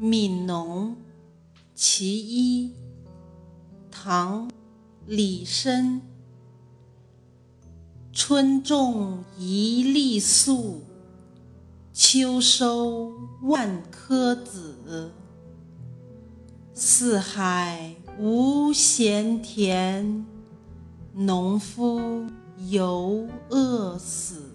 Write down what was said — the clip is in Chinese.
悯农其一唐李绅春种一粒粟秋收万颗子。四海无闲田农夫犹饿死。